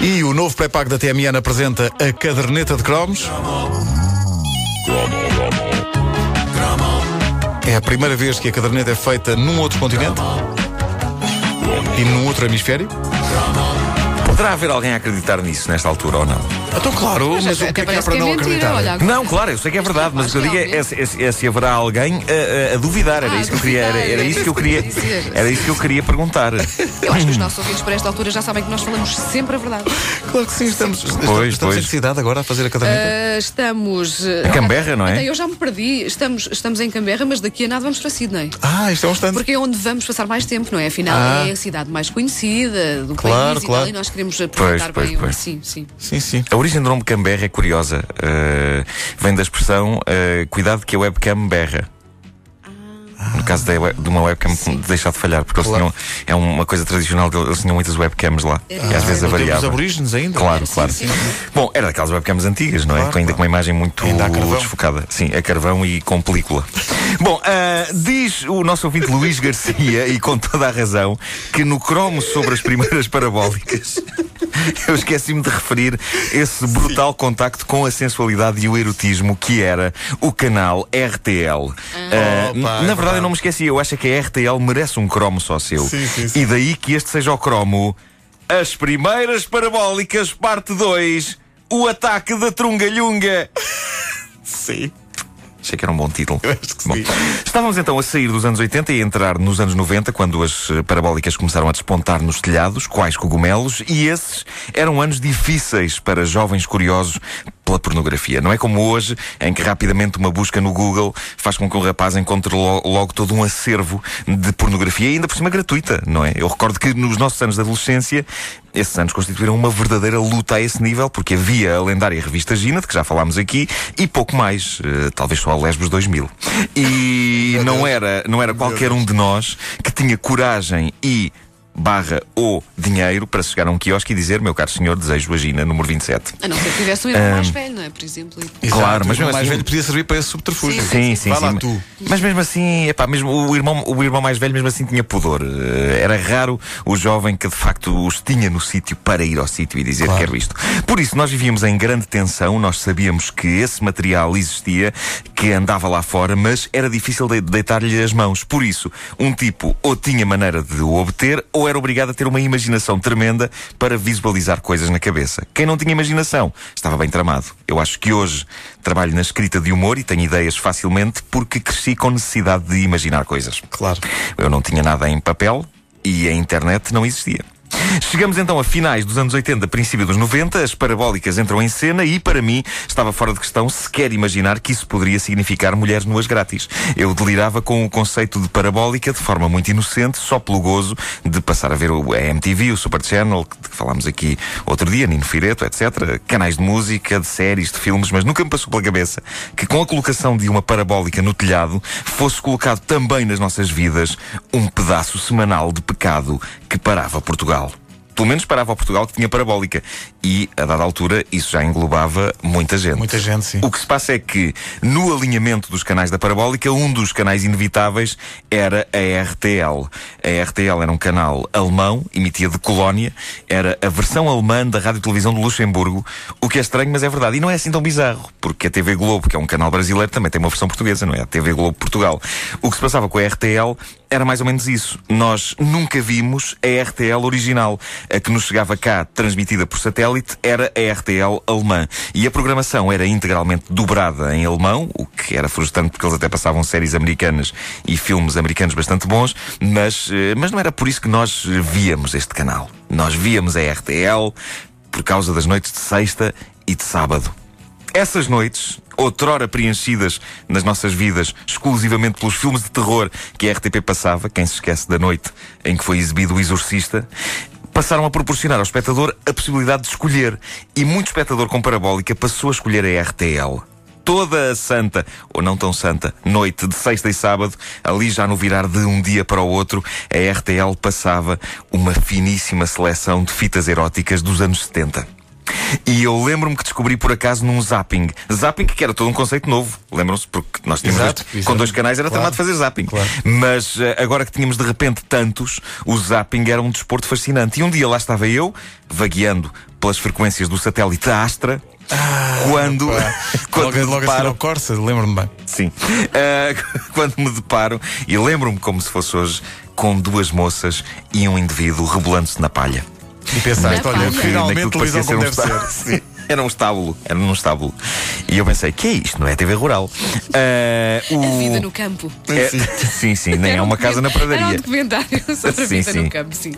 E o novo pré-pago da TMN apresenta a caderneta de cromos. É a primeira vez que a caderneta é feita num outro continente e num outro hemisfério. Poderá haver alguém a acreditar nisso nesta altura ou não? Então, claro, mas, Mas o que até é que há parece para que é não mentira, acreditar? olha. Não, claro, eu sei que é verdade, mas o que eu digo é, é, é- é se haverá alguém a, a- a duvidar. Era Ah, isso que eu queria, era, era isso que eu queria, que era isso que eu queria perguntar. Eu acho que os nossos ouvintes para esta altura já sabem que nós falamos sempre a verdade. Claro que sim, estamos, estamos, Pois, estamos pois. em cidade agora a fazer a caderneta. Ah, estamos. uh, Em Canberra, não é? Eu já me perdi. Estamos, estamos em Canberra, mas daqui a nada vamos para Sydney. Ah, isto é um instante. Porque é onde vamos passar mais tempo, não é? Afinal, Ah. é a cidade mais conhecida do Claro, país claro. e tal, e nós queremos aproveitar Pois, bem pois, pois. Sim, sim. Sim, sim. A origem do nome Canberra é curiosa. Uh, vem da expressão uh, cuidado que a webcam berra. No caso de uma webcam deixar de falhar, porque eles Claro. tinham. É uma coisa tradicional, eles tinham muitas webcams lá. e às vezes no tempo dos avariava. aborígenes ainda. Claro, claro. Bom, era daquelas webcams antigas, não é? Claro, ainda claro. com uma imagem muito desfocada. Sim, a carvão e com película. Bom, ah, diz o nosso ouvinte Luís Garcia, e com toda a razão, que no cromo sobre as primeiras parabólicas. Eu esqueci-me de referir esse brutal contacto com a sensualidade e o erotismo que era o canal RTL. Ah, Opa, na é verdade, verdade. eu não me esqueci. Eu acho que a RTL merece um cromo só seu. Sim, sim, sim. E daí que este seja o cromo. As primeiras parabólicas, parte 2. O ataque da Trungalhunga. Sim. Achei que era um bom título. Eu acho que Bom, sim. Estávamos então a sair dos anos 80 e a entrar nos anos 90, quando as eh, parabólicas começaram a despontar nos telhados, quais cogumelos, e esses eram anos difíceis para jovens curiosos pela pornografia. Não é como hoje, em que rapidamente uma busca no Google faz com que o rapaz encontre lo- logo todo um acervo de pornografia, e ainda por cima gratuita, não é? Eu recordo que nos nossos anos de adolescência, esses anos constituíram uma verdadeira luta a esse nível, porque havia a lendária revista Gina, de que já falámos aqui, e pouco mais, eh, talvez só a Lesbos 2000. E não era, não era qualquer um de nós que tinha coragem e barra ou dinheiro para chegar a um quiosque e dizer, meu caro senhor, desejo a Gina número 27. A não ser que tivesse um irmão mais velho, não é? Por exemplo. Exato, Claro, mas o mesmo mais assim- velho podia servir para esse subterfúgio. Sim, sim, Vai sim. lá mas- tu. Mas mesmo assim, epá, mesmo o irmão, o irmão mais velho mesmo assim tinha pudor. Eh, Era raro o jovem que de facto os tinha no sítio para ir ao sítio e dizer Claro. quero isto. Por isso, nós vivíamos em grande tensão, nós sabíamos que esse material existia, que andava lá fora, mas era difícil de deitar-lhe as mãos. Por isso, um tipo ou tinha maneira de o obter, ou era obrigado a ter uma imaginação tremenda para visualizar coisas na cabeça. Quem não tinha imaginação estava bem tramado. Eu acho que hoje trabalho na escrita de humor e tenho ideias facilmente porque cresci com necessidade de imaginar coisas. Claro. Eu não tinha nada em papel e a internet não existia. Chegamos então a finais dos anos 80, princípio dos 90, as parabólicas entram em cena e, para mim, estava fora de questão sequer imaginar que isso poderia significar mulheres nuas grátis. Eu delirava com o conceito de parabólica de forma muito inocente, só pelo gozo de passar a ver o MTV, o Super Channel, de que falámos aqui outro dia, Nino Fireto, etc. Canais de música, de séries, de filmes, mas nunca me passou pela cabeça que com a colocação de uma parabólica no telhado fosse colocado também nas nossas vidas um pedaço semanal de pecado que parava Portugal. Pelo menos parava o Portugal que tinha parabólica. E, a dada altura, isso já englobava muita gente. Muita gente, sim. O que se passa é que, no alinhamento dos canais da parabólica, um dos canais inevitáveis era a RTL. A RTL era um canal alemão, emitia de Colónia, era a versão alemã da Rádio e Televisão de Luxemburgo, o que é estranho, mas é verdade. E não é assim tão bizarro, porque a TV Globo, que é um canal brasileiro, também tem uma versão portuguesa, não é? A TV Globo Portugal. O que se passava com a RTL era mais ou menos isso. Nós nunca vimos a RTL original. A que nos chegava cá, transmitida por satélite, era a RTL alemã. E a programação era integralmente dobrada em alemão, o que era frustrante porque eles até passavam séries americanas e filmes americanos bastante bons, mas, eh, mas não era por isso que nós víamos este canal. Nós víamos a RTL por causa das noites de sexta e de sábado. Essas noites, outrora preenchidas nas nossas vidas exclusivamente pelos filmes de terror que a RTP passava, quem se esquece da noite em que foi exibido O Exorcista, passaram a proporcionar ao espectador a possibilidade de escolher. E muito espectador com parabólica passou a escolher a RTL. Toda a santa, ou não tão santa, noite de sexta e sábado, ali já no virar de um dia para o outro, a RTL passava uma finíssima seleção de fitas eróticas dos anos 70. E eu lembro-me que descobri por acaso num zapping. Zapping que era todo um conceito novo. Lembram-se? Porque nós tínhamos Exato, dois- exato. com dois canais era Claro, tramado fazer zapping. claro. Mas eh, agora que tínhamos de repente tantos, o zapping era um desporto fascinante. E um dia lá estava eu, vagueando pelas frequências do satélite Astra. quando, quando logo, me logo deparo, Corsa, lembro-me bem. sim, Eh, quando me deparo e lembro-me como se fosse hoje com duas moças e um indivíduo rebolando-se na palha. E pensaste, olha. Que finalmente naquilo que parecia como ser um deve estábulo. ser. Sim, Era um estábulo, era num estábulo. E eu pensei, que é isto? Não é TV rural. Eh, o... A vida no campo. É- sim, sim, nem é um uma casa na document- Era um pradaria. documentário sobre a Sim, vida sim. no campo, sim.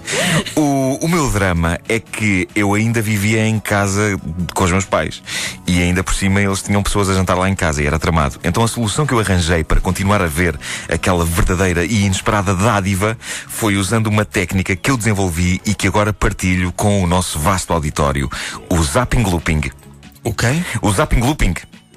O, o meu drama é que eu ainda vivia em casa com os meus pais. E ainda por cima eles tinham pessoas a jantar lá em casa e era tramado. Então a solução que eu arranjei para continuar a ver aquela verdadeira e inesperada dádiva foi usando uma técnica que eu desenvolvi e que agora partilho com o nosso vasto auditório: o zapping looping. O quê? O zapping looping.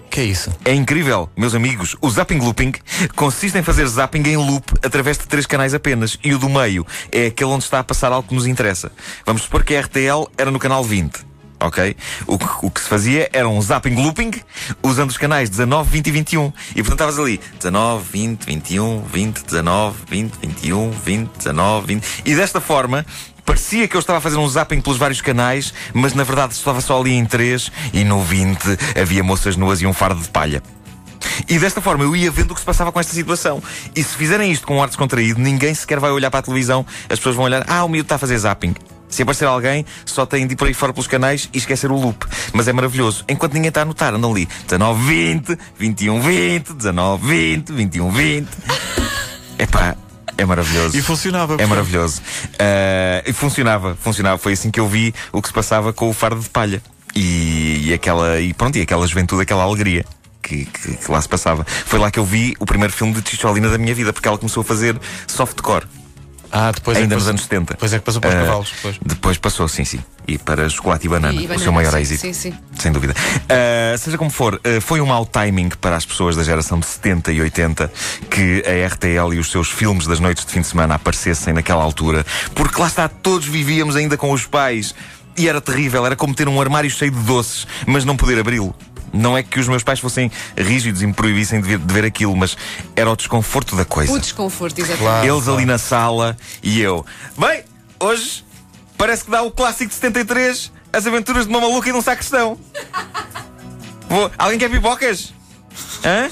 que é isso? É incrível, meus amigos. O zapping looping consiste em fazer zapping em loop através de três canais apenas. E o do meio é aquele onde está a passar algo que nos interessa. Vamos supor que a RTL era no canal 20. Ok? O, que- o que se fazia era um zapping looping usando os canais 19, 20 e 21. E portanto estavas ali 19, 20, 21, 20, 19, 20, 21, 20, 19, 20. E desta forma parecia que eu estava a fazer um zapping pelos vários canais, mas na verdade estava só ali em 3 e no 20 havia moças nuas e um fardo de palha. E desta forma eu ia vendo o que se passava com esta situação. E se fizerem isto com um ar descontraído, ninguém sequer vai olhar para a televisão. As pessoas vão olhar, ah, o miúdo está a fazer zapping. Se aparecer alguém, só tem de ir por aí fora pelos canais e esquecer o loop. Mas é maravilhoso. Enquanto ninguém está a notar, andam ali 19, 20, 21, 20, 19, 20, 21, 20. Epá, é maravilhoso. E funcionava. É maravilhoso. Ah, e funcionava, funcionava. Foi assim que eu vi o que se passava com o fardo de palha. E, e aquela, e pronto, e aquela juventude, aquela alegria. Que, que- que lá se passava. Foi lá que eu vi o primeiro filme de Ticholina da minha vida, porque ela começou a fazer softcore, Ah, depois ainda é que nos passou- anos 70. Depois é que passou para os Ah, cavalos. Depois. Depois passou, sim, sim. E para Chocolate e Banana, E o banana, seu maior sim, êxito. Sim, sim. Sem dúvida. Ah, seja como for, ah, foi um mau timing para as pessoas da geração de 70 e 80 que a RTL e os seus filmes das noites de fim de semana aparecessem naquela altura, porque lá está, todos vivíamos ainda com os pais. E era terrível, era como ter um armário cheio de doces, mas não poder abri-lo. Não é que os meus pais fossem rígidos e me proibissem de ver, de ver aquilo, mas era o desconforto da coisa. O desconforto, exatamente. Claro. Eles ali na sala e eu. Bem, hoje parece que dá o clássico de 73, As Aventuras de uma Maluca e de um Sacristão. Vou... Alguém quer pipocas? Hã?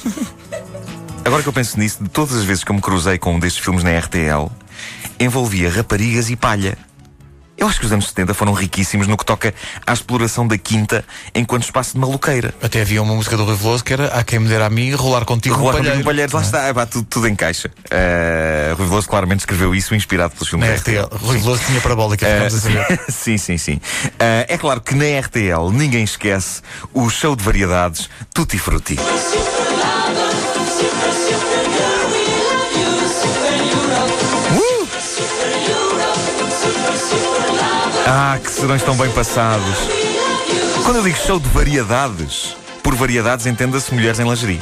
Agora que eu penso nisso, de todas as vezes que eu me cruzei com um destes filmes na RTL, envolvia raparigas e palha. Eu acho que os anos 70 foram riquíssimos no que toca à exploração da quinta enquanto espaço de maluqueira. Até havia uma música do Rui Veloso que era Há quem me dera a mim rolar contigo Rolar comigo palheiro. no Palheiros, lá está, Epá, tudo, tudo encaixa. Uh, Rui Veloso claramente escreveu isso inspirado pelos filmes Na RTL. Rui Veloso tinha parabólica, ficamos a saber. sim, sim, sim. Ah, é claro que na RTL ninguém esquece o show de variedades Tutti Frutti. Uh! Ah, que serões tão bem passados. Quando eu digo show de variedades, por variedades entenda-se mulheres em lingerie.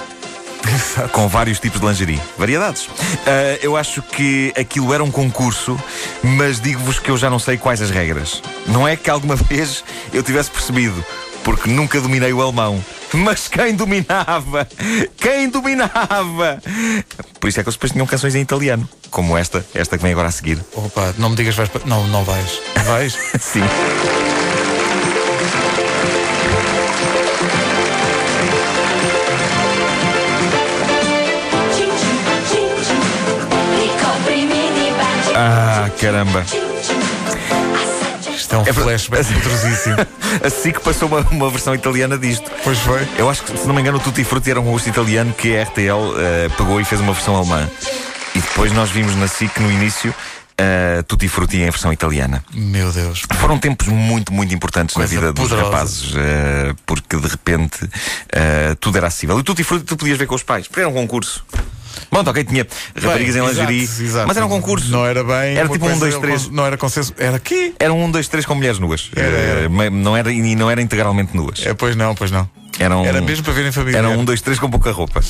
Com vários tipos de lingerie. Variedades. Ah, eu acho que aquilo era um concurso, mas digo-vos que eu já não sei quais as regras. Não é que alguma vez eu tivesse percebido, porque nunca dominei o alemão. Mas quem dominava? Quem dominava? Por isso é que eles depois tinham canções em italiano, como esta, esta que vem agora a seguir. Opa, não me digas vais para. Não, não vais. Vais? Sim. Ah, caramba. Isto é um É flashback poderosíssimo. A SIC passou uma, uma versão italiana disto. Pois foi. Eu acho que, se não me engano, o Tutti Frutti era um gosto italiano que a RTL eh, pegou e fez uma versão alemã. E depois nós vimos na SIC, no início, uh, Tutti Frutti em versão italiana. Meu Deus. Foram tempos muito, muito importantes Coisa na vida dos poderosa. rapazes, eh, porque de repente eh, tudo era acessível. E Tutti Frutti tu podias ver com os pais, porque era um concurso. Bom, ok, tinha raparigas Bem, em lingerie, exato, exato. mas era um concurso. Não era bem. Era tipo um, dois, três. Não era consenso. Era quê? Era um, dois, três com mulheres nuas. Era, era. Eh, ma- não era, e não era integralmente nuas. É, pois não, pois não. Eram, Era mesmo para ver em família. Era um, dois, três com pouca roupa.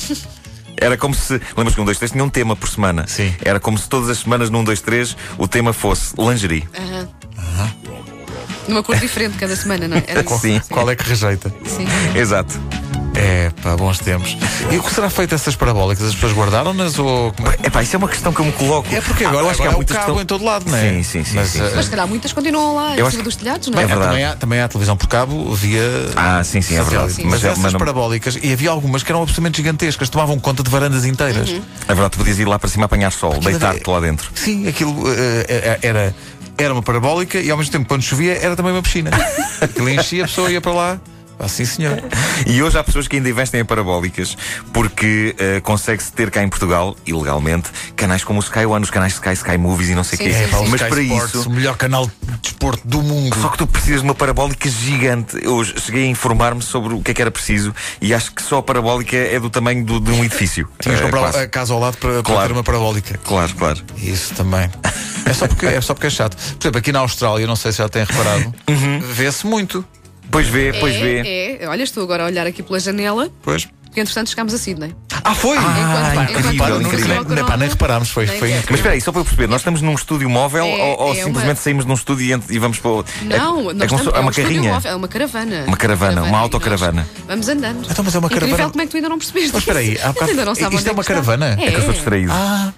Era como se. Lembras que um, dois, três tinha um tema por semana? Sim. Era como se todas as semanas num, dois, três o tema fosse lingerie. Aham. Numa cor diferente cada semana, não é? Era. Sim. Qual é que rejeita? Sim. Exato. É, pá, bons tempos. E o que será feito essas parabólicas? As pessoas guardaram-nas ou. é? Epá, isso é uma questão que eu me coloco. É porque Ah, agora, eu acho que há é muitas cabo questão- em todo lado, não é? Sim, sim, sim, Mas, sim, eh, sim. Mas se calhar muitas continuam lá, em Eu cima acho- dos telhados, não é? É verdade. também, há, também há televisão por cabo via. Ah, sim, sim, é satélite. verdade. Sim. Mas, Mas, é- essas mas não- parabólicas, e havia algumas que eram absolutamente gigantescas, tomavam conta de varandas inteiras. Uhum. é verdade, tu podias ir lá para cima apanhar sol, deitar-te lá dentro. Sim, aquilo eh, era, era uma parabólica e ao mesmo tempo, quando chovia, era também uma piscina. Aquilo enchia, a pessoa ia para lá. Ah, sim, senhor. E hoje há pessoas que ainda investem em parabólicas porque eh, consegue-se ter cá em Portugal, ilegalmente, canais como o Sky One, os canais Sky, Sky Movies e não sei o quê. sim, sim. Mas Sky para Sports, isso. O melhor canal de desporto do mundo. Só que tu precisas de uma parabólica gigante. Eu cheguei a informar-me sobre o que é que era preciso e acho que só a parabólica é do tamanho do- de um edifício. Tinhas de Eh, comprar quase. a casa ao lado para, para Claro. ter uma parabólica. Claro, claro. Isso também. É só, porque, é só porque é chato. Por exemplo, aqui na Austrália, não sei se já têm reparado, Uhum. vê-se muito. Pois vê, pois vê. é, é. Olha, estou agora a olhar aqui pela janela, Pois. porque entretanto chegámos a Sydney. Ah, foi! Enquanto- enquanto incrível, estávamos incrível. Corona, pá, nem reparámos, foi, nem foi quero. incrível. Mas espera aí, só para eu perceber, nós estamos num estúdio móvel É- ou, ou é simplesmente uma- saímos de um estúdio e, e vamos para o. Não, é, nós é, estamos- é uma um estúdio carrinha. móvel, É uma caravana. Uma caravana, uma e nós autocaravana. Vamos andando. Então, mas é uma Incrível caravana- como é que tu ainda não percebeste. Mas espera aí, há bocado- ainda não isto é uma caravana? É que eu sou distraído. Ah!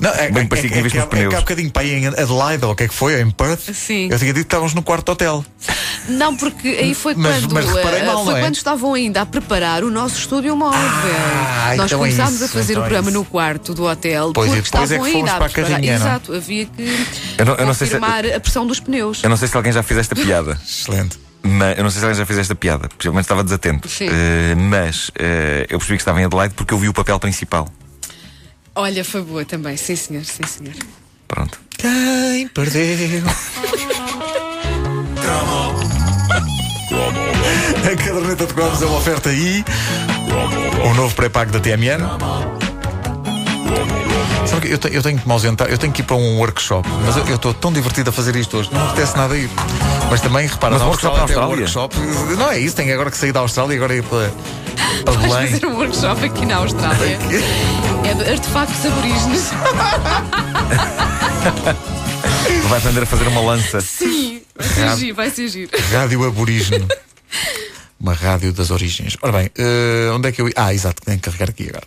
Não, é, Bem é, parecia que é, tinha visto é, os que há- é que pneus. há bocadinho para aí em Adelaide, ou o que é que foi, em Perth. Sim. Eu tinha dito que estávamos no quarto hotel. Não, porque aí foi Mas- quando mas reparei eh, mal, foi não é? quando estavam ainda a preparar o nosso estúdio móvel. Ah, Nós então é começámos isso, a fazer então o é programa no quarto do hotel Pois, porque depois é estavam que fomos ainda para a preparar. é? Exato, havia que Eu não- eu não sei se- confirmar a pressão dos pneus. Eu não sei se alguém já fez esta piada. Excelente. Mas, eu não sei se alguém já fez esta piada, possivelmente estava desatento. Sim. Eh, mas eh, eu percebi que estava em Adelaide porque eu vi o papel principal. Olha, foi boa também, sim senhor, sim senhor. Pronto. Quem perdeu? A caderneta de cromos é uma oferta aí. Um novo pré-pago da TMN. Sabe que eu, te- eu tenho que me ausentar, eu tenho que ir para um workshop, mas eu estou tão divertido a fazer isto hoje, não me apetece nada ir. Mas também, repara, Mas na workshop na tem um Austrália? workshop. Não é isso, tenho agora que sair da Austrália e agora ir para, para Vais fazer um workshop aqui na Austrália. É de artefactos aborígenes. Vai aprender a fazer uma lança. Sim, vai ser giro, vai ser giro. Rádio Aborígene. Uma rádio das origens. Ora bem, eh, onde é que eu ia? Ah, exato, tenho que carregar aqui agora.